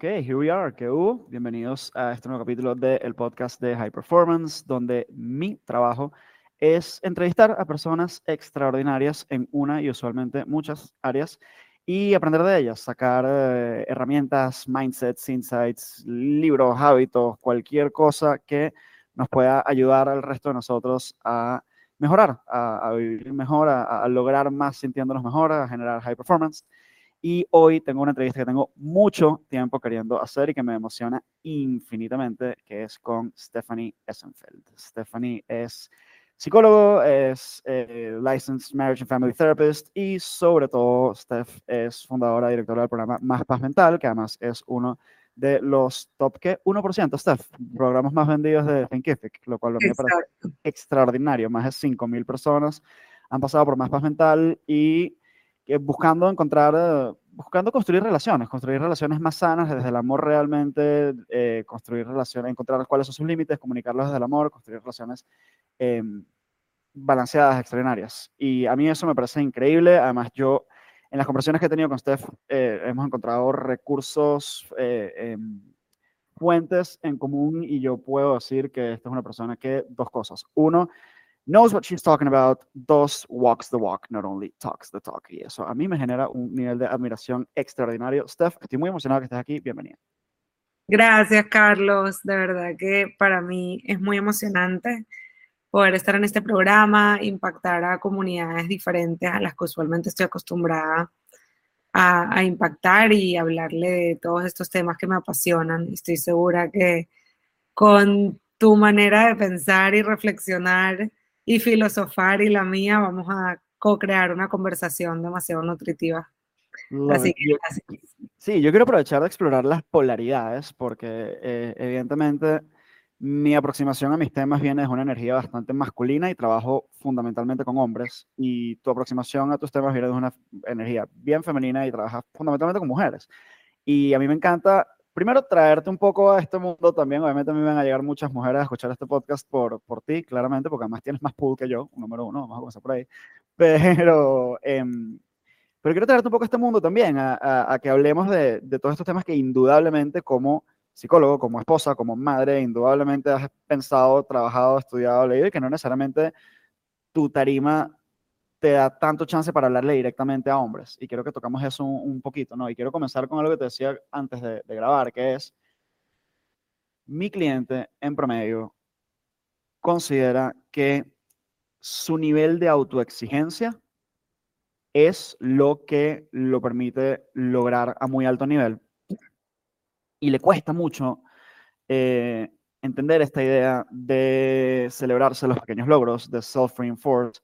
Ok, here we are. ¿Qué? Bienvenidos a este nuevo capítulo del podcast de High Performance, donde mi trabajo es entrevistar a personas extraordinarias en una y usualmente muchas áreas y aprender de ellas, sacar eh, herramientas, mindsets, insights, libros, hábitos, cualquier cosa que nos pueda ayudar al resto de nosotros a mejorar, a, vivir mejor, a, lograr más sintiéndonos mejor, a generar high performance. Y hoy tengo una entrevista que tengo mucho tiempo queriendo hacer y que me emociona infinitamente, que es con Stephanie Essenfeld. Stephanie es psicólogo, es eh, Licensed Marriage and Family Therapist y sobre todo Steph es fundadora y directora del programa Más Paz Mental, que además es uno de los top que 1%, Steph, programas más vendidos de Thinkific, lo cual me parece extraordinario. Más de 5.000 personas han pasado por Más Paz Mental y buscando encontrar, eh, buscando construir relaciones, construir relaciones más sanas desde el amor realmente, eh, construir relaciones, encontrar cuáles son sus límites, comunicarlos desde el amor, construir relaciones em, balanceadas, extraordinarias. Y a mí eso me parece increíble. Además, yo en las conversaciones que he tenido con Steph eh, hemos encontrado recursos, em, fuentes en común y yo puedo decir que esta es una persona que dos cosas. Uno, knows what she's talking about, dos, walks the walk, not only talks the talk. Y eso a mí me genera un nivel de admiración extraordinario. Steph, estoy muy emocionado que estés aquí. Bienvenida. Gracias, Carlos. De verdad que para mí es muy emocionante poder estar en este programa, impactar a comunidades diferentes a las que usualmente estoy acostumbrada a, a impactar y hablarle de todos estos temas que me apasionan. Estoy segura que con tu manera de pensar y reflexionar, y filosofar y la mía, vamos a co-crear una conversación demasiado nutritiva. Así que, Sí, yo quiero aprovechar de explorar las polaridades porque eh, evidentemente mi aproximación a mis temas viene de una energía bastante masculina y trabajo fundamentalmente con hombres y tu aproximación a tus temas viene de una energía bien femenina y trabajas fundamentalmente con mujeres. Y a mí me encanta primero traerte un poco a este mundo también. Obviamente a mí me van a llegar muchas mujeres a escuchar este podcast por, por ti, claramente, porque además tienes más pool que yo, número uno, vamos a comenzar por ahí. Pero, em, pero quiero traerte un poco a este mundo también, a, a, que hablemos de, de, todos estos temas que indudablemente como psicólogo, como esposa, como madre, indudablemente has pensado, trabajado, estudiado, leído y que no necesariamente tu tarima te da tanto chance para hablarle directamente a hombres. Y quiero que tocamos eso un, poquito, ¿no? Y quiero comenzar con algo que te decía antes de, grabar, que es, mi cliente en promedio considera que su nivel de autoexigencia es lo que lo permite lograr a muy alto nivel. Y le cuesta mucho eh, entender esta idea de celebrarse los pequeños logros, de self-reinforce,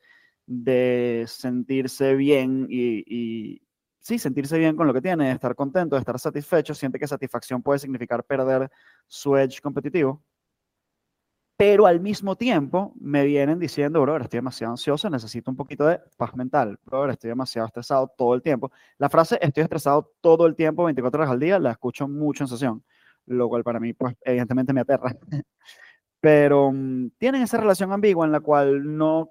de sentirse bien y, sí, sentirse bien con lo que tiene, estar contento, estar satisfecho, siente que satisfacción puede significar perder su edge competitivo. Pero al mismo tiempo me vienen diciendo, bro, estoy demasiado ansioso, necesito un poquito de paz mental. Bro, estoy demasiado estresado todo el tiempo. La frase estoy estresado todo el tiempo, 24 horas al día, la escucho mucho en sesión, lo cual para mí, pues, evidentemente me aterra. Pero mm, tienen esa relación ambigua en la cual no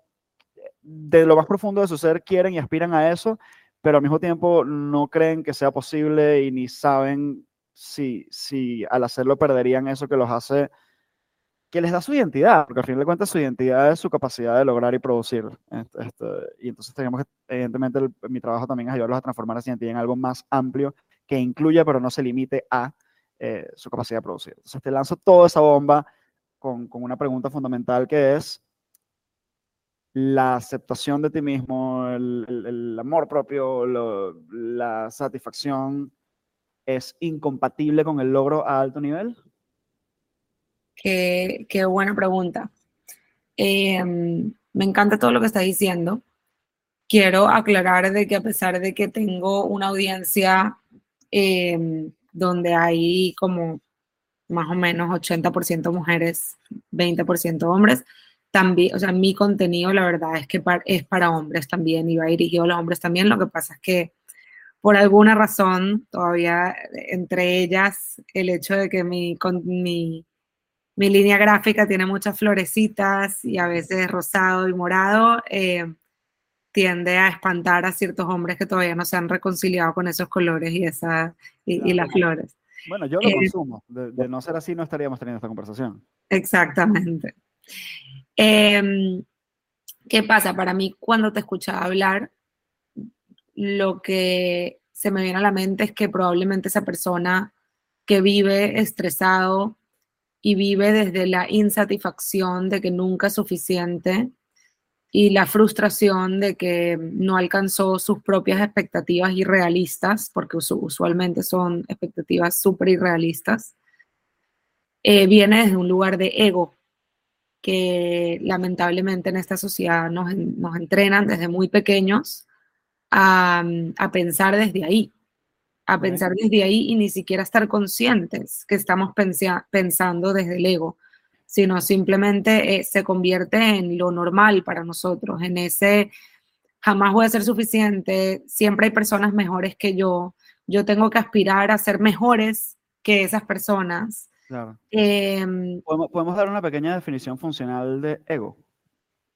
de lo más profundo de su ser quieren y aspiran a eso, pero al mismo tiempo no creen que sea posible y ni saben si, si al hacerlo perderían eso que los hace, que les da su identidad, porque al fin de cuentas su identidad es su capacidad de lograr y producir. Este, y entonces tenemos evidentemente, mi trabajo también es ayudarlos a transformar esa identidad en algo más amplio que incluya, pero no se limite a eh, su capacidad de producir. Entonces te lanzo toda esa bomba con, con una pregunta fundamental que es, la aceptación de ti mismo, el, amor propio, la satisfacción es incompatible con el logro a alto nivel? Qué, buena pregunta. Em, me encanta todo lo que está diciendo. Quiero aclarar de que a pesar de que tengo una audiencia em, donde hay como más o menos 80% mujeres, 20% hombres, también, o sea, mi contenido la verdad es que es para hombres también y va dirigido a los hombres también. Lo que pasa es que por alguna razón, todavía entre ellas, el hecho de que mi, mi, mi línea gráfica tiene muchas florecitas y a veces rosado y morado, eh, tiende a espantar a ciertos hombres que todavía no se han reconciliado con esos colores y, esa, y, las flores. Bueno, yo lo eh, consumo. De, no ser así, no estaríamos teniendo esta conversación. Exactamente. Em, ¿Qué pasa? Para mí, cuando te escuchaba hablar, lo que se me viene a la mente es que probablemente esa persona que vive estresado y vive desde la insatisfacción de que nunca es suficiente y la frustración de que no alcanzó sus propias expectativas irrealistas, porque usualmente son expectativas súper irrealistas, eh, viene desde un lugar de ego, que lamentablemente en esta sociedad nos, entrenan desde muy pequeños a, a pensar desde ahí a pensar desde ahí y ni siquiera estar conscientes que estamos pensando desde el ego, sino simplemente eh, se convierte en lo normal para nosotros, en ese jamás voy a ser suficiente, siempre hay personas mejores que yo, yo tengo que aspirar a ser mejores que esas personas. Em, ¿Podemos, dar una pequeña definición funcional de ego?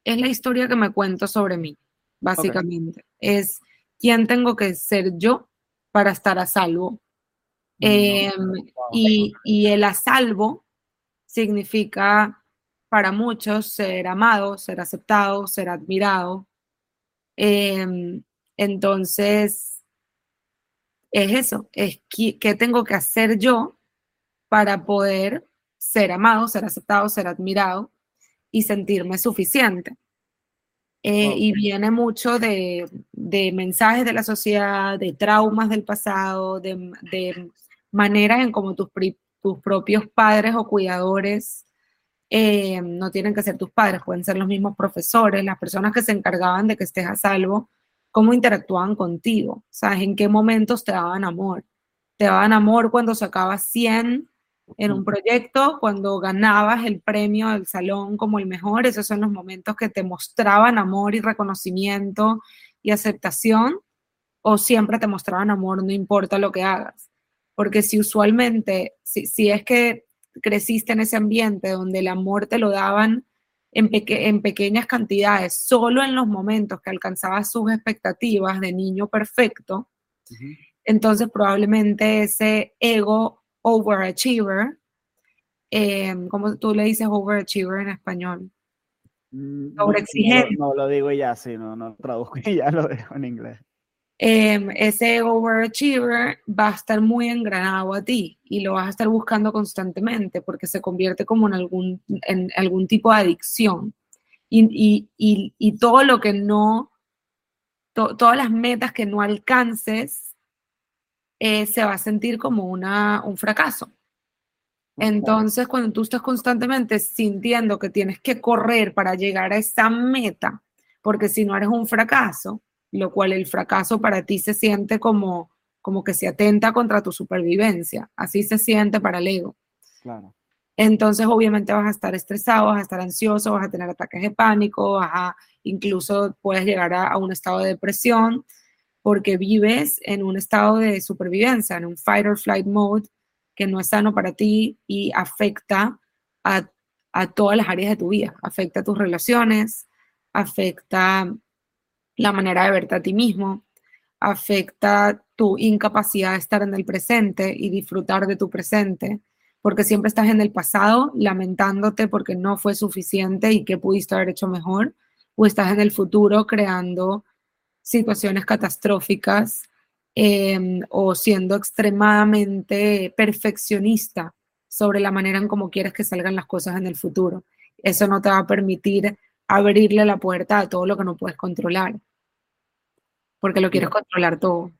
Es la historia que me cuento sobre mí, básicamente. Es quién tengo que ser yo para estar a salvo. Em, y, el a salvo significa para muchos ser amado, ser aceptado, ser admirado. Em, entonces, es eso, es qué tengo que hacer yo para poder ser amado, ser aceptado, ser admirado y sentirme suficiente. Eh, y viene mucho de, mensajes de la sociedad, de traumas del pasado, de, de maneras en cómo tus, tus propios padres o cuidadores eh, no tienen que ser tus padres, pueden ser los mismos profesores, las personas que se encargaban de que estés a salvo, cómo interactuaban contigo, ¿sabes? En qué momentos te daban amor. Te daban amor cuando sacabas 100 en un proyecto, cuando ganabas el premio del salón como el mejor, esos son los momentos que te mostraban amor y reconocimiento y aceptación, o siempre te mostraban amor, no importa lo que hagas. Porque si usualmente, si, si es que creciste en ese ambiente donde el amor te lo daban en, en pequeñas cantidades, solo en los momentos que alcanzabas sus expectativas de niño perfecto, entonces probablemente ese ego overachiever. Eh, ¿Cómo tú le dices overachiever en español? Mm, Sobreexigente. No, no, lo digo ya, sí, no, no traduzco y ya lo dejo en inglés. Em, ese overachiever va a estar muy engranado a ti y lo vas a estar buscando constantemente porque se convierte como en algún, en algún tipo de adicción. Y, y, y, todo lo que no, todas las metas que no alcances eh, se va a sentir como una, un fracaso. Entonces, cuando tú estás constantemente sintiendo que tienes que correr para llegar a esa meta, porque si no eres un fracaso, lo cual el fracaso para ti se siente como, como que se atenta contra tu supervivencia, así se siente para el ego. Entonces, obviamente vas a estar estresado, vas a estar ansioso, vas a tener ataques de pánico, vas a, incluso puedes llegar a un estado de depresión porque vives en un estado de supervivencia, en un fight or flight mode que no es sano para ti y afecta a, todas las áreas de tu vida, afecta a tus relaciones, afecta la manera de verte a ti mismo, afecta tu incapacidad de estar en el presente y disfrutar de tu presente, porque siempre estás en el pasado lamentándote porque no fue suficiente y que pudiste haber hecho mejor, o estás en el futuro creando situaciones catastróficas em, o siendo extremadamente perfeccionista sobre la manera en cómo quieres que salgan las cosas en el futuro. Eso no te va a permitir abrirle la puerta a todo lo que no puedes controlar, porque lo quieres controlar todo.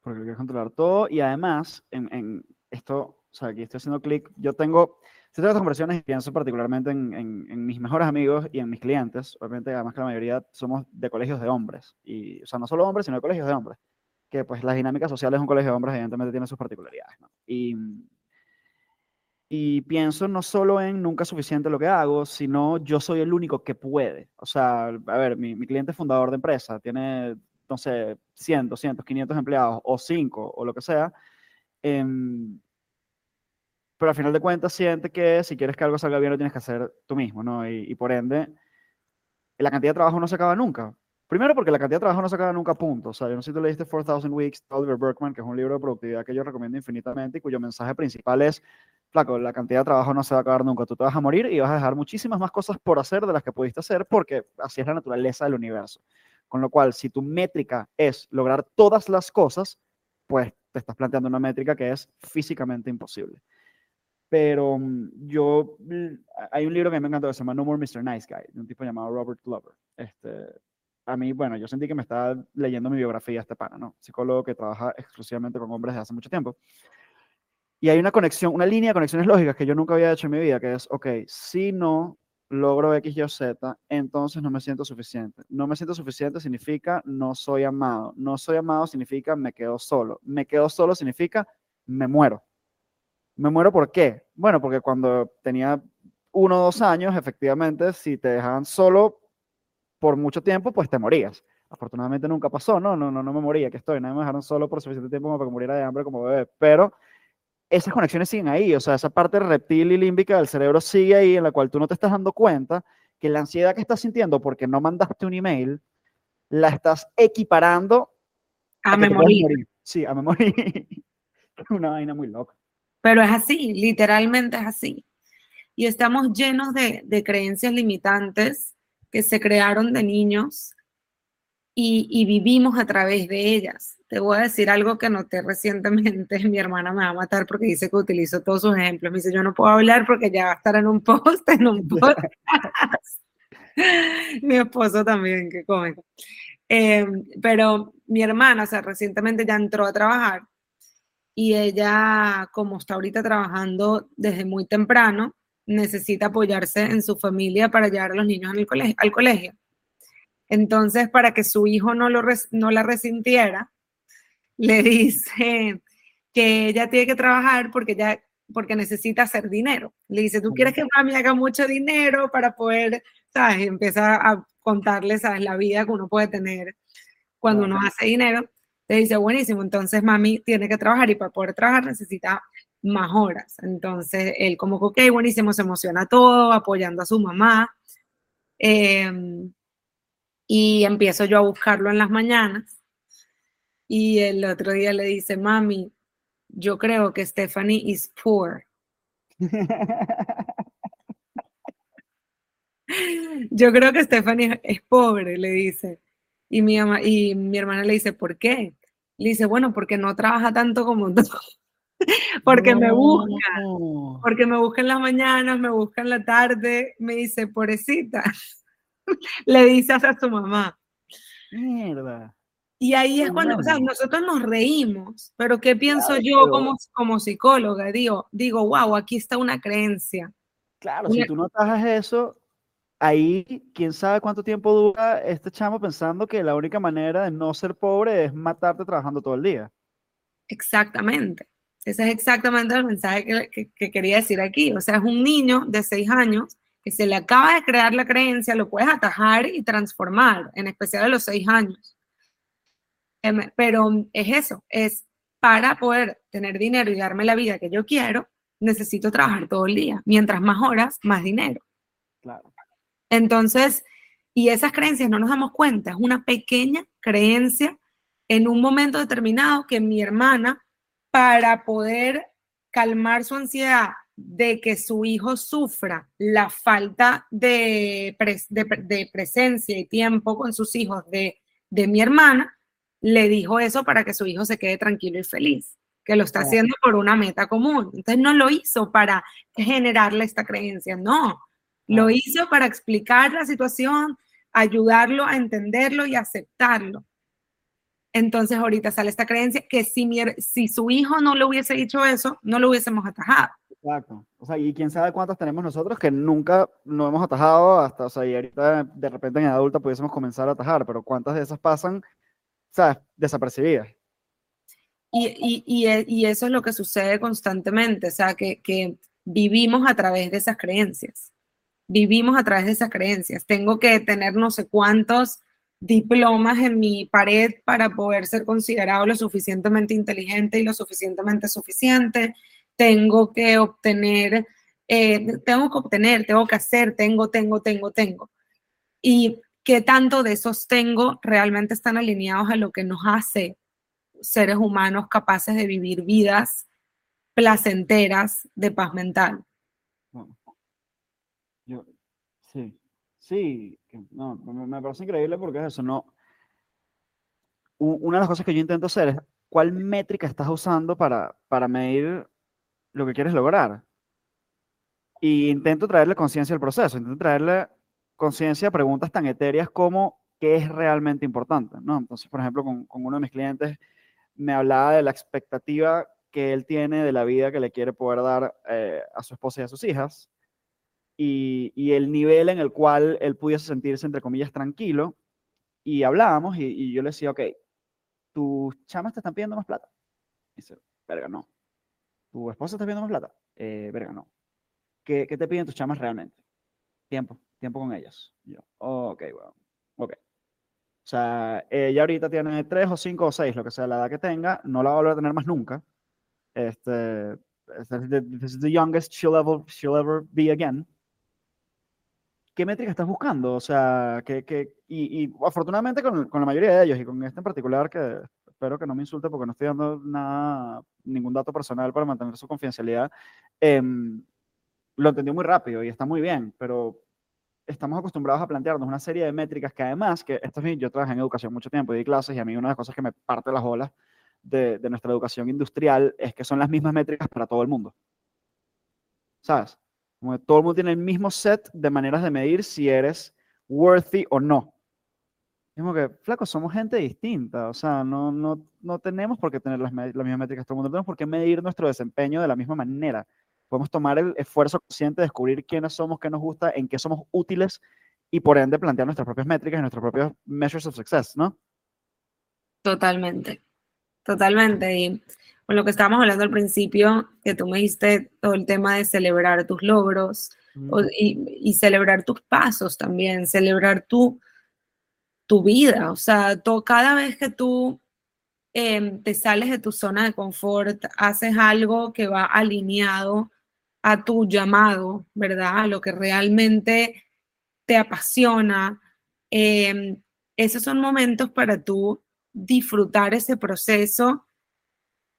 Porque lo quieres controlar todo y además, en, en esto, o sea, aquí estoy haciendo clic, yo tengo estas conversaciones y pienso particularmente en, en, mis mejores amigos y en mis clientes. Obviamente, además que la mayoría somos de colegios de hombres. Y, o sea, no solo hombres, sino de colegios de hombres. Que pues las dinámicas sociales de un colegio de hombres evidentemente tienen sus particularidades. ¿no? Y, y pienso no solo en nunca es suficiente lo que hago, sino yo soy el único que puede. O sea, a ver, mi, mi cliente fundador de empresa tiene, no sé, 100, 200, 500 empleados o 5 o lo que sea. Eh, pero al final de cuentas siente que si quieres que algo salga bien lo tienes que hacer tú mismo, ¿no? Y, por ende, la cantidad de trabajo no se acaba nunca. Primero porque la cantidad de trabajo no se acaba nunca punto. O sea, yo no sé si tú leíste 4000 Weeks de Oliver Berkman, que es un libro de productividad que yo recomiendo infinitamente y cuyo mensaje principal es, flaco, la cantidad de trabajo no se va a acabar nunca. Tú te vas a morir y vas a dejar muchísimas más cosas por hacer de las que pudiste hacer porque así es la naturaleza del universo. Con lo cual, si tu métrica es lograr todas las cosas, pues te estás planteando una métrica que es físicamente imposible. Pero mm, yo, hay un libro que me encanta que se llama No More Mr. Nice Guy, de un tipo llamado Robert Glover. Este, a mí, bueno, yo sentí que me estaba leyendo mi biografía este pana, ¿no? Psicólogo que trabaja exclusivamente con hombres desde hace mucho tiempo. Y hay una conexión, una línea de conexiones lógicas que yo nunca había hecho en mi vida, que es, ok, si no logro X, Y o Z, entonces no me siento suficiente. No me siento suficiente significa no soy amado. No soy amado significa me quedo solo. Me quedo solo significa me muero. ¿Me muero por qué? Bueno, porque cuando tenía uno o dos años, efectivamente, si te dejaban solo por mucho tiempo, pues te morías. Afortunadamente nunca pasó, no, no, no, no me moría, que estoy, no me dejaron solo por suficiente tiempo como para que muriera de hambre como bebé, pero esas conexiones siguen ahí, o sea, esa parte reptil y límbica del cerebro sigue ahí en la cual tú no te estás dando cuenta que la ansiedad que estás sintiendo porque no mandaste un email, la estás equiparando a, memoria. Sí, a memoria. Una vaina muy loca. Pero es así, literalmente es así. Y estamos llenos de, de creencias limitantes que se crearon de niños y, y, vivimos a través de ellas. Te voy a decir algo que noté recientemente. Mi hermana me va a matar porque dice que utilizo todos sus ejemplos. Me dice, yo no puedo hablar porque ya va a estar en un post, en un podcast. mi esposo también, que come. Eh, pero mi hermana, o sea, recientemente ya entró a trabajar y ella, como está ahorita trabajando desde muy temprano, necesita apoyarse en su familia para llevar a los niños al colegio. Entonces, para que su hijo no, lo no la resintiera, le dice que ella tiene que trabajar porque, ya, porque necesita hacer dinero. Le dice, ¿tú quieres que mami haga mucho dinero para poder, sabes? Empieza a contarle, sabes, la vida que uno puede tener cuando uno hace dinero. Le dice, buenísimo, entonces mami tiene que trabajar y para poder trabajar necesita más horas. Entonces él como que, ok, buenísimo, se emociona todo, apoyando a su mamá. Em, y empiezo yo a buscarlo en las mañanas. Y el otro día le dice, mami, yo creo que Stephanie is poor. yo creo que Stephanie es pobre, le dice. Y mi, y mi hermana le dice, ¿por qué? Le dice, bueno, porque no trabaja tanto como tú. porque me busca, porque me busca en las mañanas, me busca en la tarde, me dice, pobrecita, le dice a su mamá. Mierda. Y ahí es cuando, o sea, nosotros nos reímos, pero ¿qué pienso yo como, como psicóloga? Digo, digo, wow, aquí está una creencia. Claro, si tú no trabajas eso, ahí quién sabe cuánto tiempo dura este chamo pensando que la única manera de no ser pobre es matarte trabajando todo el día. Exactamente. Ese es exactamente el mensaje que, quería decir aquí. O sea, es un niño de seis años que se le acaba de crear la creencia, lo puedes atajar y transformar, en especial a los seis años. Em, pero es eso, es para poder tener dinero y darme la vida que yo quiero, necesito trabajar todo el día. Mientras más horas, más dinero. Claro. Entonces, y esas creencias no nos damos cuenta, es una pequeña creencia en un momento determinado que mi hermana para poder calmar su ansiedad de que su hijo sufra la falta de, de, presencia y tiempo con sus hijos de, de, mi hermana, le dijo eso para que su hijo se quede tranquilo y feliz, que lo está haciendo por una meta común. Entonces no lo hizo para generarle esta creencia, no, lo hizo para explicar la situación, ayudarlo a entenderlo y aceptarlo. Entonces ahorita sale esta creencia que si, si su hijo no le hubiese dicho eso, no lo hubiésemos atajado. Exacto. O sea, y quién sabe cuántas tenemos nosotros que nunca no hemos atajado hasta, o sea, y ahorita de repente en adulta pudiésemos comenzar a atajar, pero cuántas de esas pasan, ¿sabes? Desapercibidas. Y, y, y, eso es lo que sucede constantemente, o sea, que, que vivimos a través de esas creencias. Vivimos a través de esas creencias. Tengo que tener no sé cuántos diplomas en mi pared para poder ser considerado lo suficientemente inteligente y lo suficientemente suficiente. Tengo que obtener, eh, tengo que obtener, tengo que hacer, tengo, tengo, tengo, tengo. Y qué tanto de esos tengo realmente están alineados a lo que nos hace seres humanos capaces de vivir vidas placenteras de paz mental. Yo, sí, sí, no, me, parece increíble porque eso, no. Una de las cosas que yo intento hacer es cuál métrica estás usando para, para medir lo que quieres lograr. Y intento traerle conciencia al proceso, intento traerle conciencia a preguntas tan etéreas como qué es realmente importante, ¿no? Entonces, por ejemplo, con, con uno de mis clientes me hablaba de la expectativa que él tiene de la vida que le quiere poder dar eh, a su esposa y a sus hijas y, y, el nivel en el cual él pudiese sentirse, entre comillas, tranquilo. Y hablábamos y, y yo le decía, ok, tus chamas te están pidiendo más plata. Y dice, verga, no. ¿Tu esposa está pidiendo más plata? Eh, verga, no. ¿Qué, ¿Qué, te piden tus chamas realmente? Tiempo, tiempo con ellas. yo, ok, bueno, ok. O sea, ella ahorita tiene tres o cinco o seis, lo que sea la edad que tenga, no la va a volver a tener más nunca. Este, this is the youngest she'll ever, she'll ever be again. ¿Qué métrica estás buscando? O sea, que, que y, y, afortunadamente con, con, la mayoría de ellos y con este en particular, que espero que no me insulte porque no estoy dando nada, ningún dato personal para mantener su confidencialidad, eh, lo entendió muy rápido y está muy bien, pero estamos acostumbrados a plantearnos una serie de métricas que además, que esto es yo trabajé en educación mucho tiempo y di clases y a mí una de las cosas que me parte las olas de, de, nuestra educación industrial es que son las mismas métricas para todo el mundo. ¿Sabes? Como que todo el mundo tiene el mismo set de maneras de medir si eres worthy o no. Como que, flaco, somos gente distinta, o sea, no, no, no tenemos por qué tener las, mismas métricas todo el mundo, tenemos por qué medir nuestro desempeño de la misma manera podemos tomar el esfuerzo consciente de descubrir quiénes somos, qué nos gusta, en qué somos útiles y por ende plantear nuestras propias métricas y nuestros propios measures of success, ¿no? Totalmente, totalmente. Y con lo que estábamos hablando al principio, que tú me diste todo el tema de celebrar tus logros y, celebrar tus pasos también, celebrar tu, tu vida. O sea, cada vez que tú em, te sales de tu zona de confort, haces algo que va alineado a tu llamado, ¿verdad? A lo que realmente te apasiona. Em, esos son momentos para tú disfrutar ese proceso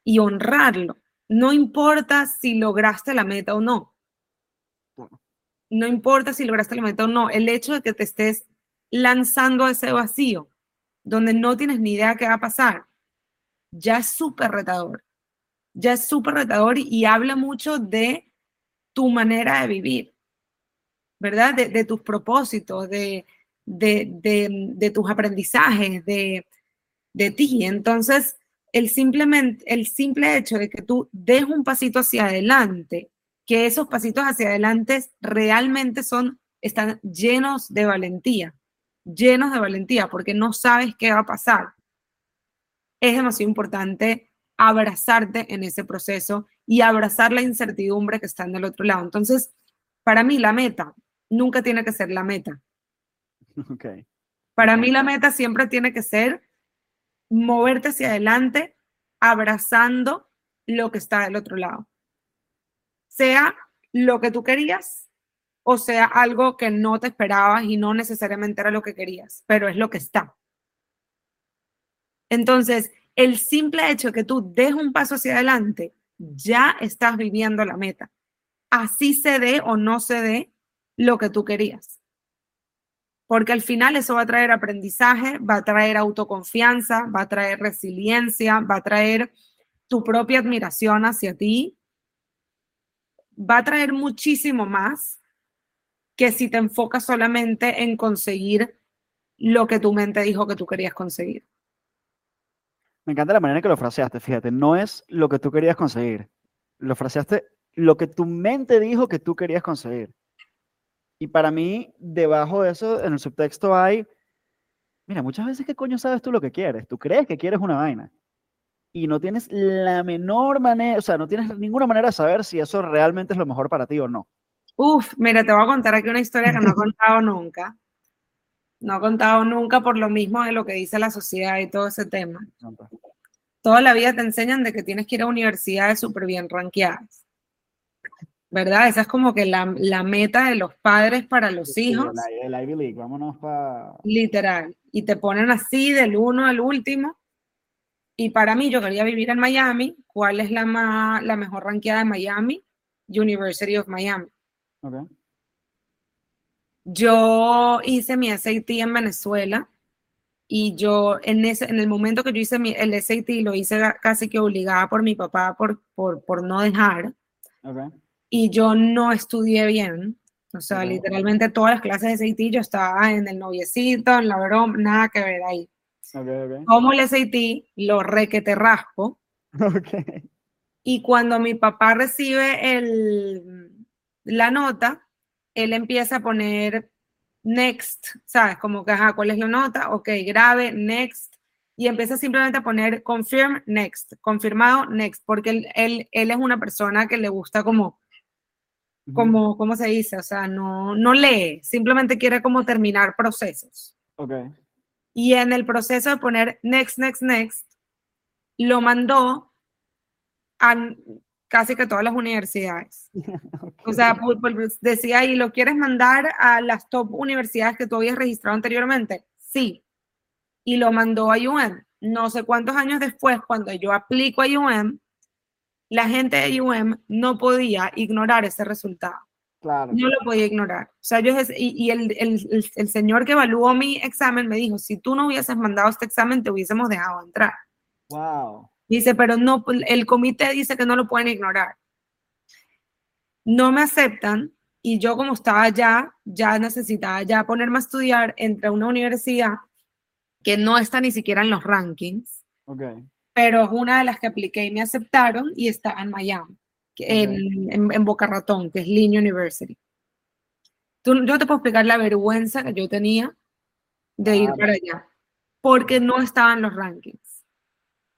y honrarlo. No importa si lograste la meta o no. No importa si lograste la meta o no. El hecho de que te estés lanzando a ese vacío, donde no tienes ni idea qué va a pasar, ya es súper retador. Ya es súper retador y habla mucho de tu manera de vivir, ¿verdad? De, tus propósitos, de, de, tus aprendizajes, de, ti. Entonces, el, simplemente, el simple hecho de que tú des un pasito hacia adelante, que esos pasitos hacia adelante realmente son, están llenos de valentía, llenos de valentía, porque no sabes qué va a pasar. Es demasiado importante abrazarte en ese proceso y abrazar la incertidumbre que está en el otro lado. Entonces, para mí la meta nunca tiene que ser la meta. Okay. Para mí la meta siempre tiene que ser moverte hacia adelante, abrazando lo que está del otro lado. Sea lo que tú querías o sea algo que no te esperabas y no necesariamente era lo que querías, pero es lo que está. Entonces, el simple hecho de que tú des un paso hacia adelante, ya estás viviendo la meta. Así se dé o no se dé lo que tú querías. Porque al final eso va a traer aprendizaje, va a traer autoconfianza, va a traer resiliencia, va a traer tu propia admiración hacia ti, va a traer muchísimo más que si te enfocas solamente en conseguir lo que tu mente dijo que tú querías conseguir. Me encanta la manera en que lo fraseaste, fíjate, no es lo que tú querías conseguir, lo fraseaste lo que tu mente dijo que tú querías conseguir. Y para mí, debajo de eso, en el subtexto hay, mira, muchas veces, ¿qué coño sabes tú lo que quieres? Tú crees que quieres una vaina. Y no tienes la menor manera, o sea, no tienes ninguna manera de saber si eso realmente es lo mejor para ti o no. Uf, mira, te voy a contar aquí una historia que no he contado nunca. No he contado nunca por lo mismo de lo que dice la sociedad y todo ese tema. Toda la vida te enseñan de que tienes que ir a universidades súper bien ranqueadas. ¿Verdad? Esa es como que la, la meta de los padres para los hijos. El, Ivy League, vámonos para... Literal. Y te ponen así del uno al último. Y para mí, yo quería vivir en Miami. ¿Cuál es la, más, la mejor ranqueada de Miami? University of Miami. Okay. Yo hice mi SAT en Venezuela y yo en, ese, en el momento que yo hice mi, el SAT lo hice casi que obligada por mi papá por, por, por no dejar. Okay y yo no estudié bien. O sea, literalmente todas las clases de SAT yo estaba en el noviecito, en la broma, nada que ver ahí. Como el SAT, lo requete raspo. Y cuando mi papá recibe el, la nota, él empieza a poner next, ¿sabes? Como que, ajá, ¿cuál es la nota? Ok, grave, next. Y empieza simplemente a poner confirm, next, confirmado, next, porque él, él, él es una persona que le gusta como como, ¿cómo se dice? O sea, no, no lee, simplemente quiere como terminar procesos. Okay. Y en el proceso de poner next, next, next, lo mandó a casi que todas las universidades. O sea, decía, ¿y lo quieres mandar a las top universidades que tú habías registrado anteriormente? Sí. Y lo mandó a UM. No sé cuántos años después, cuando yo aplico a UM, la gente de UM no podía ignorar ese resultado. Claro. No lo podía ignorar. O sea, yo, y, el, el, el, señor que evaluó mi examen me dijo, si tú no hubieses mandado este examen, te hubiésemos dejado entrar. Wow. Dice, pero no, el comité dice que no lo pueden ignorar. No me aceptan y yo como estaba ya, ya necesitaba ya ponerme a estudiar entre una universidad que no está ni siquiera en los rankings. Okay pero es una de las que apliqué y me aceptaron y está en Miami, en, en, Boca Ratón, que es Lynn University. Tú, yo te puedo explicar la vergüenza que yo tenía de ir para allá, porque no estaba en los rankings.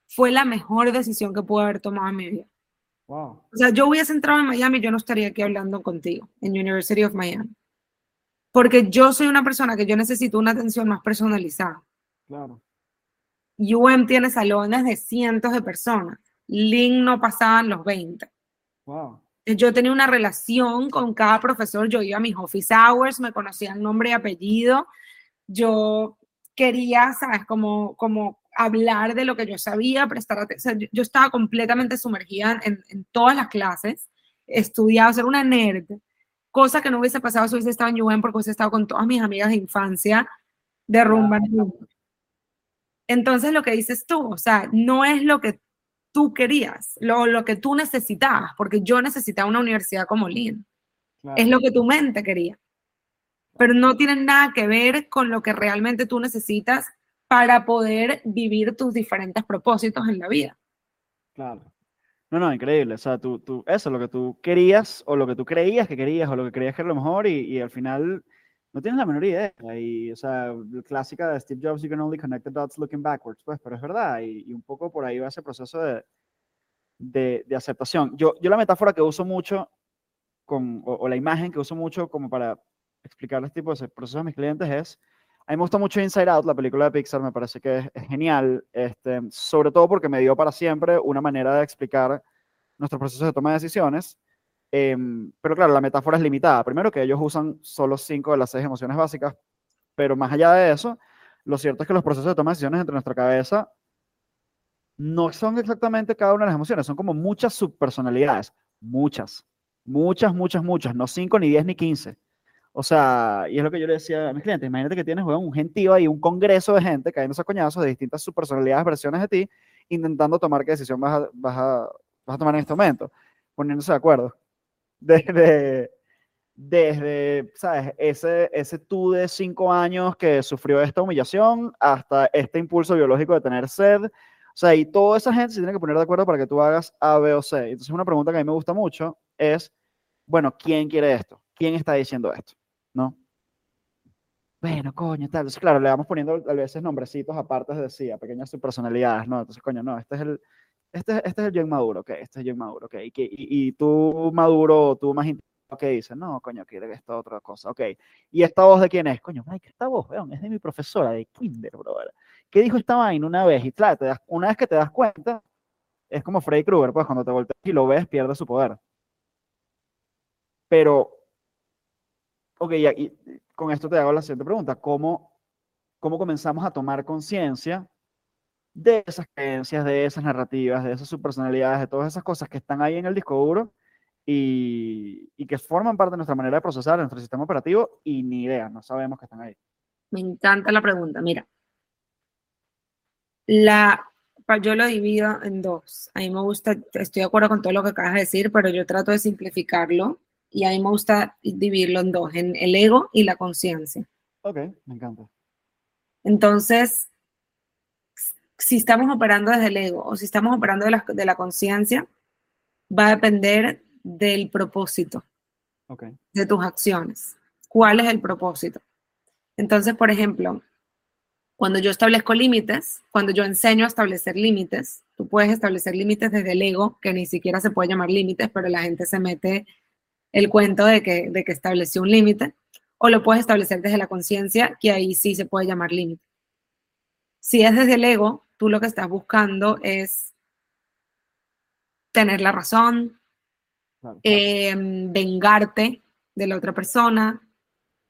Fue la mejor decisión que pude haber tomado en mi vida. Wow. O sea, yo hubiese entrado en Miami, yo no estaría aquí hablando contigo, en University of Miami. Porque yo soy una persona que yo necesito una atención más personalizada. Claro. UM tiene salones de cientos de personas. Link no pasaban los 20. Wow. Yo tenía una relación con cada profesor. Yo iba a mis office hours, me conocían nombre y apellido. Yo quería, ¿sabes? Como, como hablar de lo que yo sabía, prestar atención. yo, estaba completamente sumergida en, en, todas las clases. Estudiaba, ser una nerd. Cosa que no hubiese pasado si hubiese estado en UM porque hubiese estado con todas mis amigas de infancia de rumba. Entonces lo que dices tú, o sea, no es lo que tú querías, lo, lo que tú necesitabas, porque yo necesitaba una universidad como Lynn. Es lo que tu mente quería. Pero no tiene nada que ver con lo que realmente tú necesitas para poder vivir tus diferentes propósitos en la vida. Claro. No, no, increíble. O sea, tú, tú, eso, lo que tú querías o lo que tú creías que querías o lo que creías que era lo mejor y, y al final no tienes la menor idea. Y, o sea, clásica de Steve Jobs, you can only connect the dots looking backwards, pues, pero es verdad. Y, un poco por ahí va ese proceso de, de, de, aceptación. Yo, yo la metáfora que uso mucho, con, o, la imagen que uso mucho como para explicar este tipo de procesos a mis clientes es, a mí me gusta mucho Inside Out, la película de Pixar, me parece que es, genial, este, sobre todo porque me dio para siempre una manera de explicar nuestros procesos de toma de decisiones Em, pero claro, la metáfora es limitada. Primero que ellos usan solo cinco de las seis emociones básicas, pero más allá de eso, lo cierto es que los procesos de toma de decisiones entre nuestra cabeza no son exactamente cada una de las emociones, son como muchas subpersonalidades, muchas, muchas, muchas, muchas, no cinco, ni diez, ni quince. O sea, y es lo que yo le decía a mis clientes, imagínate que tienes un gentío ahí, un congreso de gente cayendo a coñazos de distintas subpersonalidades, versiones de ti, intentando tomar qué decisión vas a, vas a, vas a tomar en este momento, poniéndose de acuerdo desde, desde ¿sabes? Ese, ese tú de cinco años que sufrió esta humillación hasta este impulso biológico de tener sed. O sea, y toda esa gente se tiene que poner de acuerdo para que tú hagas A, B o C. Entonces, una pregunta que a mí me gusta mucho es, bueno, ¿quién quiere esto? ¿Quién está diciendo esto? ¿No? Bueno, coño, tal. Entonces, claro, le vamos poniendo a veces nombrecitos aparte de sí, a pequeñas subpersonalidades, ¿no? Entonces, coño, no, este es el, este, este es el John Maduro, ok, este es el John Maduro, ok, y, y, tú Maduro, tú más ok, dices, no, coño, quiere esta otra cosa, ok, y esta voz de quién es, coño, Mike, esta voz, weón, es de mi profesora de kinder, brother, ¿qué dijo esta vaina una vez? Y claro, te das, una vez que te das cuenta, es como Freddy Krueger, pues cuando te volteas y lo ves, pierde su poder. Pero, ok, y con esto te hago la siguiente pregunta. ¿Cómo, cómo comenzamos a tomar conciencia de esas creencias, de esas narrativas, de esas subpersonalidades, de todas esas cosas que están ahí en el disco duro y, y, que forman parte de nuestra manera de procesar, nuestro sistema operativo y ni idea, no sabemos que están ahí. Me encanta la pregunta. Mira, la, yo lo divido en dos. A mí me gusta, estoy de acuerdo con todo lo que acabas de decir, pero yo trato de simplificarlo y a mí me gusta dividirlo en dos, en el ego y la conciencia. Ok, me encanta. Entonces, si estamos operando desde el ego o si estamos operando de la, de la conciencia, va a depender del propósito okay. de tus acciones. ¿Cuál es el propósito? Entonces, por ejemplo, cuando yo establezco límites, cuando yo enseño a establecer límites, tú puedes establecer límites desde el ego, que ni siquiera se puede llamar límites, pero la gente se mete el cuento de que, de que estableció un límite, o lo puedes establecer desde la conciencia, que ahí sí se puede llamar límite. Si es desde el ego, tú lo que estás buscando es tener la razón, em, vengarte de la otra persona,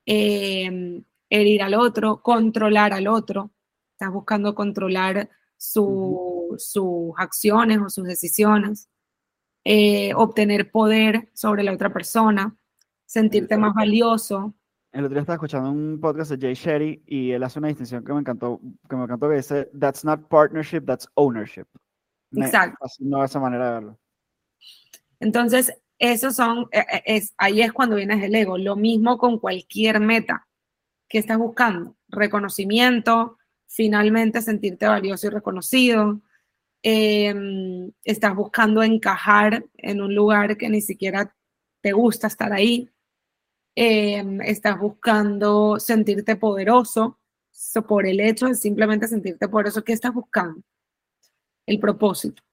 eh, herir al otro, controlar al otro. Estás buscando controlar sus acciones o sus decisiones, eh, obtener poder sobre la otra persona, sentirte más valioso. El otro día estaba escuchando un podcast de Jay Shetty y él hace una distinción que me encantó, que me encantó que dice, that's not partnership, that's ownership. Exacto. No esa manera de verlo. Entonces, esos son, e, e, es, ahí es cuando viene el ego. Lo mismo con cualquier meta. ¿Qué estás buscando? Reconocimiento, finalmente sentirte valioso y reconocido. Em, estás buscando encajar en un lugar que ni siquiera te gusta estar ahí. Em, estás buscando sentirte poderoso por el hecho de simplemente sentirte poderoso. ¿Qué estás buscando? El propósito.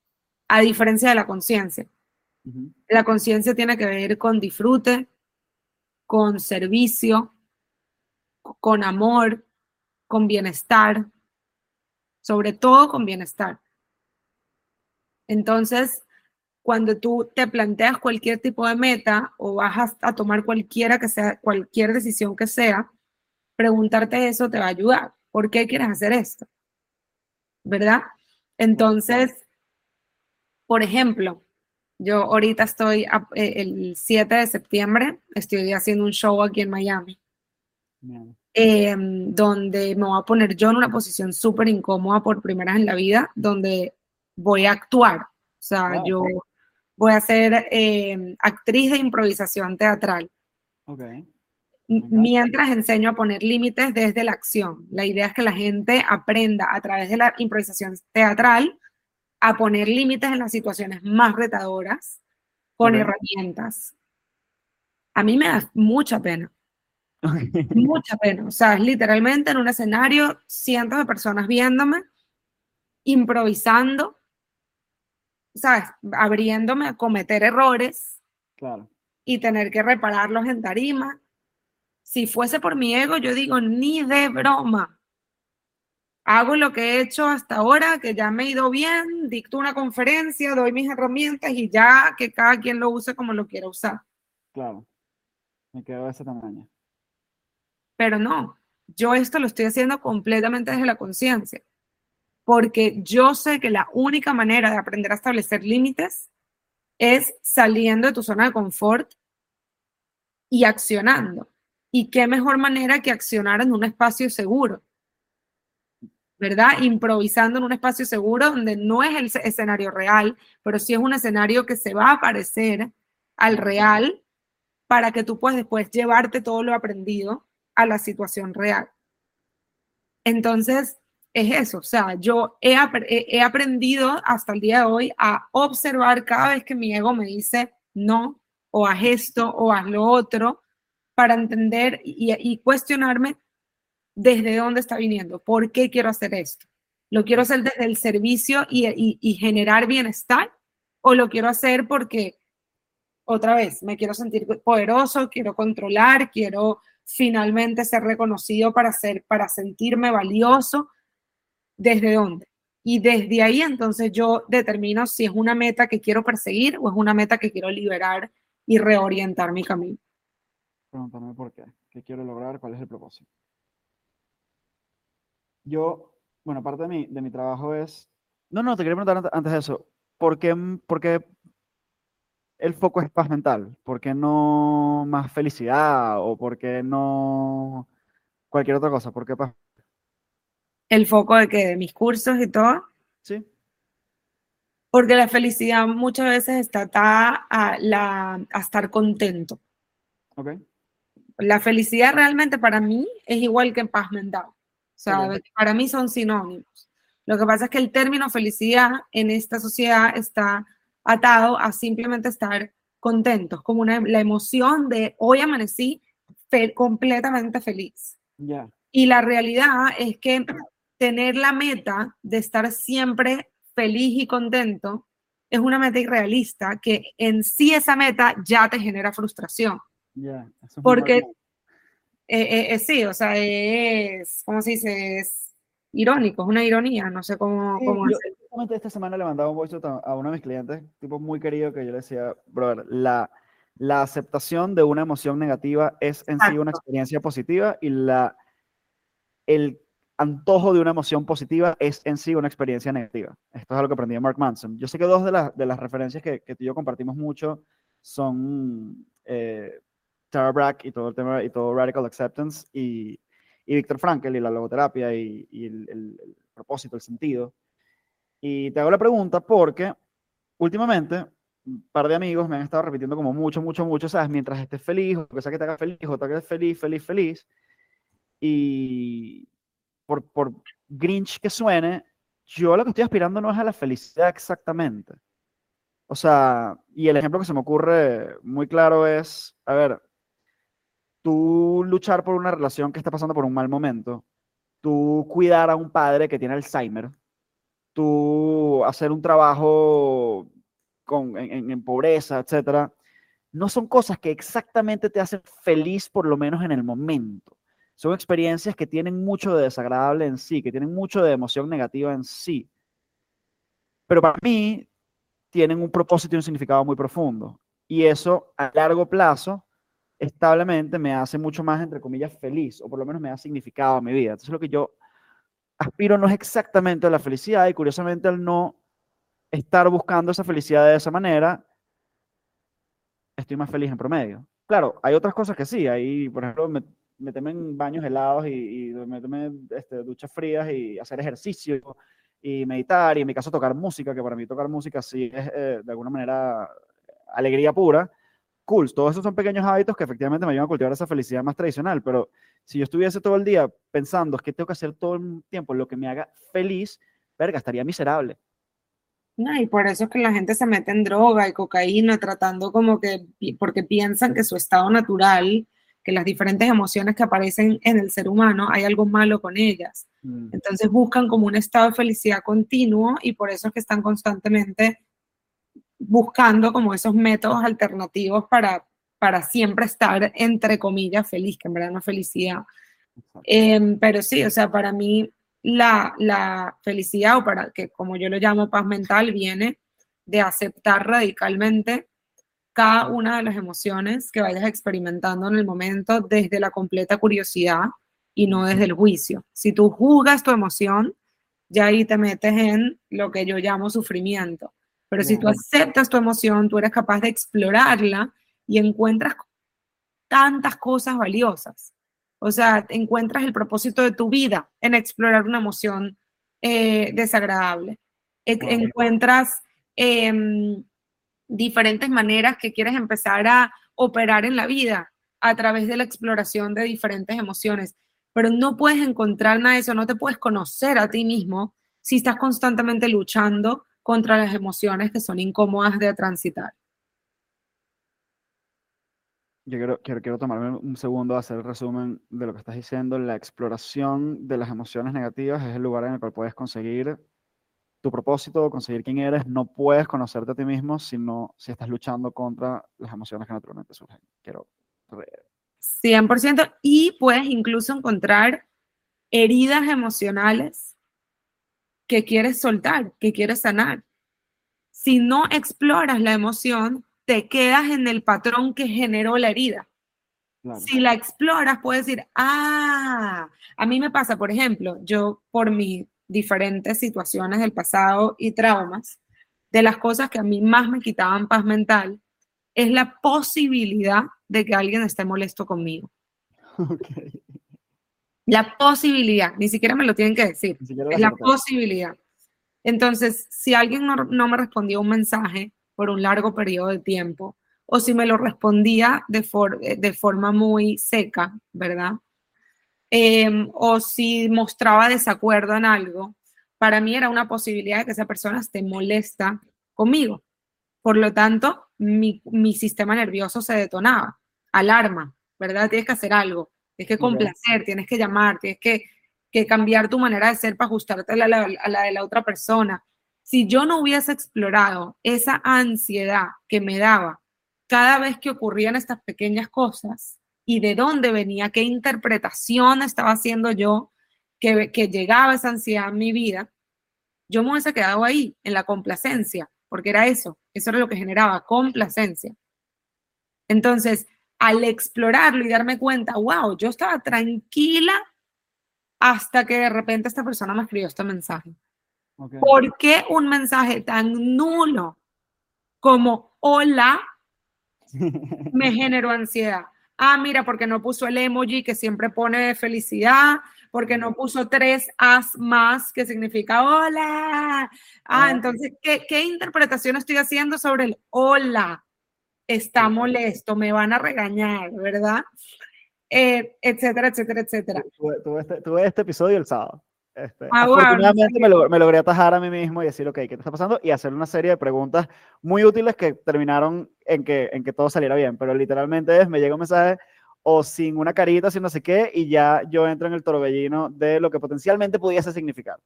A diferencia de la conciencia. La conciencia tiene que ver con disfrute, con servicio, con amor, con bienestar, sobre todo con bienestar. Entonces, cuando tú te planteas cualquier tipo de meta o vas a, tomar cualquiera que sea, cualquier decisión que sea, preguntarte eso te va a ayudar. ¿Por qué quieres hacer esto? ¿Verdad? Entonces, por ejemplo, yo ahorita estoy eh, el 7 de septiembre, estoy haciendo un show aquí en Miami. Em, donde me voy a poner yo en una posición súper incómoda por primera vez en la vida, donde voy a actuar. O sea, yo voy a ser em, actriz de improvisación teatral. Mientras enseño a poner límites desde la acción. La idea es que la gente aprenda a través de la improvisación teatral a poner límites en las situaciones más retadoras con herramientas. A mí me da mucha pena Mucha pena. O sea, es literalmente en un escenario, cientos de personas viéndome, improvisando, ¿sabes? Abriéndome a cometer errores. Claro. Y tener que repararlos en tarima. Si fuese por mi ego, yo digo, ni de broma. Hago lo que he hecho hasta ahora, que ya me he ido bien, dicto una conferencia, doy mis herramientas y ya que cada quien lo use como lo quiera usar. Claro. Me quedo de ese tamaño. Pero no, yo esto lo estoy haciendo completamente desde la conciencia, porque yo sé que la única manera de aprender a establecer límites es saliendo de tu zona de confort y accionando. ¿Y qué mejor manera que accionar en un espacio seguro? ¿Verdad? Improvisando en un espacio seguro donde no es el escenario real, pero sí es un escenario que se va a parecer al real para que tú puedas después llevarte todo lo aprendido a la situación real. Entonces, es eso, o sea, yo he, he, aprendido hasta el día de hoy a observar cada vez que mi ego me dice no, o haz esto, o haz lo otro, para entender y, cuestionarme desde dónde está viniendo, por qué quiero hacer esto. ¿Lo quiero hacer desde el servicio y, y generar bienestar? ¿O lo quiero hacer porque, otra vez, me quiero sentir poderoso, quiero controlar, quiero finalmente ser reconocido para, ser, para sentirme valioso, ¿desde dónde? Y desde ahí entonces yo determino si es una meta que quiero perseguir o es una meta que quiero liberar y reorientar mi camino. Preguntarme por qué, qué quiero lograr, cuál es el propósito. Yo, bueno, parte de mi, de mi trabajo es... No, no, te quería preguntar antes de eso. ¿Por qué, por qué el foco es paz mental? ¿Por qué no más felicidad? ¿O por qué no cualquier otra cosa? ¿Por qué paz? ¿El foco de que de mis cursos y todo? Sí. Porque la felicidad muchas veces está atada a, la, a estar contento. La felicidad realmente para mí es igual que paz mental. O sea, para mí son sinónimos. Lo que pasa es que el término felicidad en esta sociedad está atado a simplemente estar contentos, como una, la emoción de hoy amanecí completamente feliz. Ya. Y la realidad es que tener la meta de estar siempre feliz y contento es una meta irrealista que en sí esa meta ya te genera frustración. Ya. Porque, eh, eh, eh, sí, o sea, es, ¿cómo se dice? Es irónico, es una ironía, no sé cómo... cómo esta semana le mandaba un voice a uno de mis clientes, tipo muy querido, que yo le decía, brother, la, la aceptación de una emoción negativa es en sí una experiencia positiva y la, el antojo de una emoción positiva es en sí una experiencia negativa. Esto es algo que aprendí de Mark Manson. Yo sé que dos de, de las referencias que, que, tú y yo compartimos mucho son eh, Tara Brach y todo el tema y todo Radical Acceptance y, y Víctor Frankl y la logoterapia y, el, propósito, el sentido. Y te hago la pregunta porque últimamente un par de amigos me han estado repitiendo como mucho, mucho, mucho, ¿sabes? Mientras estés feliz, o que sea que te haga feliz, o te hagas feliz, feliz, feliz. Y por, por Grinch que suene, yo lo que estoy aspirando no es a la felicidad exactamente. O sea, y el ejemplo que se me ocurre muy claro es, a ver, tú luchar por una relación que está pasando por un mal momento, tú cuidar a un padre que tiene Alzheimer, tú hacer un trabajo con, en, en, pobreza, etcétera, no son cosas que exactamente te hacen feliz, por lo menos en el momento. Son experiencias que tienen mucho de desagradable en sí, que tienen mucho de emoción negativa en sí. Pero para mí tienen un propósito y un significado muy profundo. Y eso a largo plazo, establemente, me hace mucho más, entre comillas, feliz, o por lo menos me da significado a mi vida. Entonces lo que yo aspiro no es exactamente a la felicidad y curiosamente al no estar buscando esa felicidad de esa manera, estoy más feliz en promedio. Claro, hay otras cosas que sí, hay, por ejemplo, meterme en baños helados y, y meterme este, duchas frías y hacer ejercicio y meditar y en mi caso tocar música, que para mí tocar música sí es eh, de alguna manera alegría pura. Cool, todos esos son pequeños hábitos que efectivamente me ayudan a cultivar esa felicidad más tradicional, pero si yo estuviese todo el día pensando que tengo que hacer todo el tiempo lo que me haga feliz, verga, estaría miserable. No, y por eso es que la gente se mete en droga y cocaína tratando como que, porque piensan que su estado natural, que las diferentes emociones que aparecen en el ser humano, hay algo malo con ellas. Mm. Entonces buscan como un estado de felicidad continuo y por eso es que están constantemente buscando como esos métodos alternativos para para siempre estar, entre comillas, feliz, que en verdad no es felicidad. Em, pero sí, o sea, para mí la, la felicidad, o para que como yo lo llamo paz mental, viene de aceptar radicalmente cada una de las emociones que vayas experimentando en el momento desde la completa curiosidad y no desde el juicio. Si tú juzgas tu emoción, ya ahí te metes en lo que yo llamo sufrimiento. Pero si tú aceptas tu emoción, tú eres capaz de explorarla y encuentras tantas cosas valiosas. O sea, encuentras el propósito de tu vida en explorar una emoción eh, desagradable. Encuentras em, diferentes maneras que quieres empezar a operar en la vida a través de la exploración de diferentes emociones. Pero no puedes encontrar nada de eso, no te puedes conocer a ti mismo si estás constantemente luchando contra las emociones que son incómodas de transitar. Yo quiero, quiero, quiero, tomarme un segundo a hacer el resumen de lo que estás diciendo. La exploración de las emociones negativas es el lugar en el cual puedes conseguir tu propósito, conseguir quién eres. No puedes conocerte a ti mismo sino si estás luchando contra las emociones que naturalmente surgen. Quiero. 100%. Y puedes incluso encontrar heridas emocionales que quieres soltar, que quieres sanar. Si no exploras la emoción, te quedas en el patrón que generó la herida. Si la exploras, puedes decir, ah, a mí me pasa, por ejemplo, yo por mis diferentes situaciones del pasado y traumas, de las cosas que a mí más me quitaban paz mental, es la posibilidad de que alguien esté molesto conmigo. La posibilidad, ni siquiera me lo tienen que decir, es la posibilidad. Entonces, si alguien no, me respondía un mensaje por un largo periodo de tiempo, o si me lo respondía de, de forma muy seca, ¿verdad? Em, o si mostraba desacuerdo en algo, para mí era una posibilidad de que esa persona esté molesta conmigo. Por lo tanto, mi, mi sistema nervioso se detonaba, alarma, ¿verdad? Tienes que hacer algo, tienes que complacer, tienes que llamar, tienes que que cambiar tu manera de ser para ajustarte a la, de la otra persona. Si yo no hubiese explorado esa ansiedad que me daba cada vez que ocurrían estas pequeñas cosas y de dónde venía, qué interpretación estaba haciendo yo que, que llegaba esa ansiedad en mi vida, yo me hubiese quedado ahí, en la complacencia, porque era eso, eso era lo que generaba complacencia. Entonces, al explorarlo y darme cuenta, wow, yo estaba tranquila hasta que de repente esta persona me escribió este mensaje. ¿Por qué un mensaje tan nulo como hola me generó ansiedad? Ah, mira, porque no puso el emoji que siempre pone felicidad, porque no puso tres as más que significa hola. Ah, entonces, ¿qué, ¿qué interpretación estoy haciendo sobre el hola? Está molesto, me van a regañar, ¿verdad? Eh, etcétera, etcétera, etcétera. Tuve, este, tuve, este, episodio el sábado. Este, ah, afortunadamente me, me, logré atajar a mí mismo y decir, ok, ¿qué te está pasando? Y hacer una serie de preguntas muy útiles que terminaron en que, en que todo saliera bien. Pero literalmente es, me llega un mensaje o sin una carita, sin no sé qué, y ya yo entro en el torbellino de lo que potencialmente pudiese significar.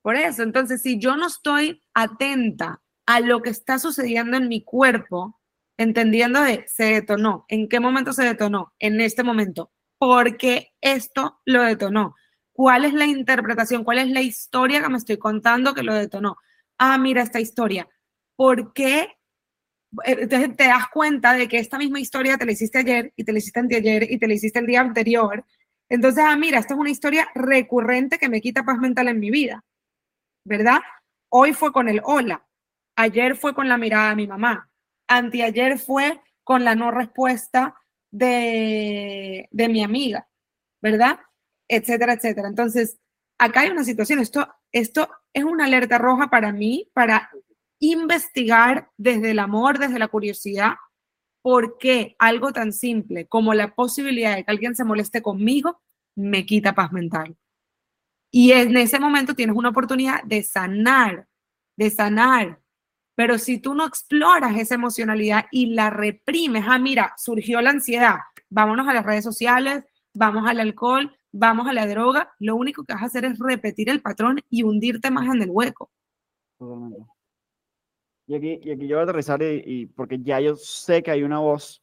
Por eso, entonces, si yo no estoy atenta a lo que está sucediendo en mi cuerpo, entendiendo de se detonó. ¿En qué momento se detonó? En este momento. ¿Por qué esto lo detonó? ¿Cuál es la interpretación? ¿Cuál es la historia que me estoy contando que lo detonó? Ah, mira esta historia. ¿Por qué? Entonces eh, te das cuenta de que esta misma historia te la hiciste ayer y te la hiciste anteayer y te la hiciste el día anterior. Entonces, ah, mira, esta es una historia recurrente que me quita paz mental en mi vida, ¿verdad? Hoy fue con el hola, ayer fue con la mirada de mi mamá, anteayer fue con la no respuesta de, mi amiga, ¿verdad? Etcétera, etcétera. Entonces, acá hay una situación, esto, esto es una alerta roja para mí, para investigar desde el amor, desde la curiosidad, por qué algo tan simple como la posibilidad de que alguien se moleste conmigo me quita paz mental. Y en ese momento tienes una oportunidad de sanar, de sanar pero si tú no exploras esa emocionalidad y la reprimes, ah, mira, surgió la ansiedad, vámonos a las redes sociales, vamos al alcohol, vamos a la droga, lo único que vas a hacer es repetir el patrón y hundirte más en el hueco. Totalmente. Y aquí, y aquí yo voy a aterrizar y, porque ya yo sé que hay una voz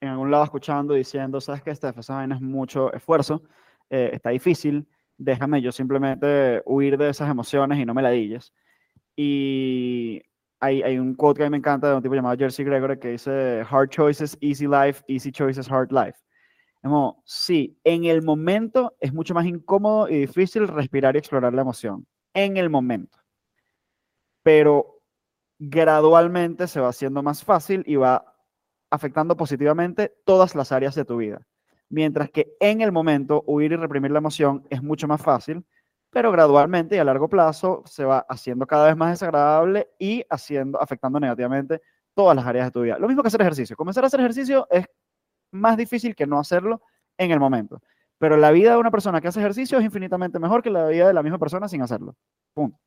en algún lado escuchando diciendo, sabes que esta vaina es mucho esfuerzo, eh, está difícil, déjame yo simplemente huir de esas emociones y no me la dilles. Y hay, un quote que a mí me encanta de un tipo llamado Jersey Gregory que dice, hard choices, easy life, easy choices, hard life. Como, sí, en el momento es mucho más incómodo y difícil respirar y explorar la emoción. En el momento. Pero gradualmente se va haciendo más fácil y va afectando positivamente todas las áreas de tu vida. Mientras que en el momento huir y reprimir la emoción es mucho más fácil pero gradualmente y a largo plazo se va haciendo cada vez más desagradable y haciendo, afectando negativamente todas las áreas de tu vida. Lo mismo que hacer ejercicio. Comenzar a hacer ejercicio es más difícil que no hacerlo en el momento. Pero la vida de una persona que hace ejercicio es infinitamente mejor que la vida de la misma persona sin hacerlo. Punto.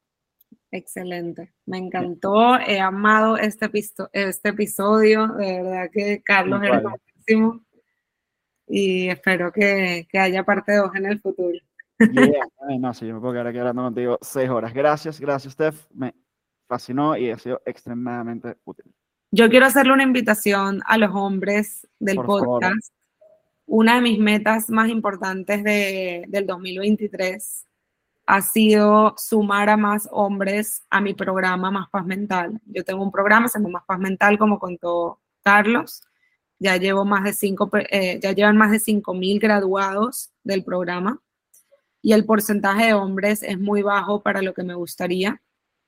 Excelente. Me encantó. He amado este, este episodio. De verdad que Carlos es máximo. Y espero que, que haya parte 2 en el futuro. no, sí, yo me puedo quedar aquí hablando contigo seis horas. Gracias, gracias, Steph. Me fascinó y ha sido extremadamente útil. Yo quiero hacerle una invitación a los hombres del podcast. Una de mis metas más importantes de, del 2023 ha sido sumar a más hombres a mi programa Más Paz Mental. Yo tengo un programa, se llama Más Paz Mental, como contó Carlos. Ya llevo más de cinco, eh, ya llevan más de 5.000 graduados del programa y el porcentaje de hombres es muy bajo para lo que me gustaría.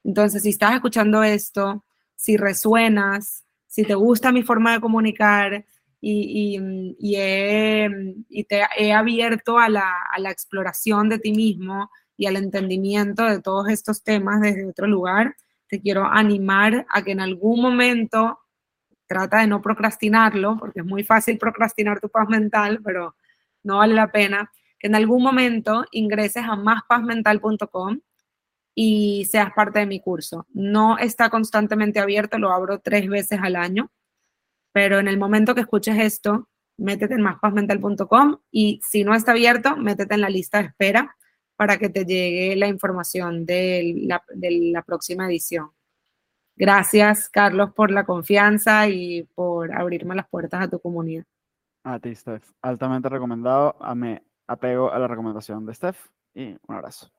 Entonces, si estás escuchando esto, si resuenas, si te gusta mi forma de comunicar y, y, y, te he abierto a la, a la exploración de ti mismo y al entendimiento de todos estos temas desde otro lugar, te quiero animar a que en algún momento trata de no procrastinarlo, porque es muy fácil procrastinar tu paz mental, pero no vale la pena, que en algún momento ingreses a máspazmental.com y seas parte de mi curso. No está constantemente abierto, lo abro tres veces al año, pero en el momento que escuches esto, métete en máspazmental.com y si no está abierto, métete en la lista de espera para que te llegue la información de la, próxima edición. Gracias, Carlos, por la confianza y por abrirme las puertas a tu comunidad. A ti, Steph. Altamente recomendado. Me apego a la recomendación de Steph y un abrazo.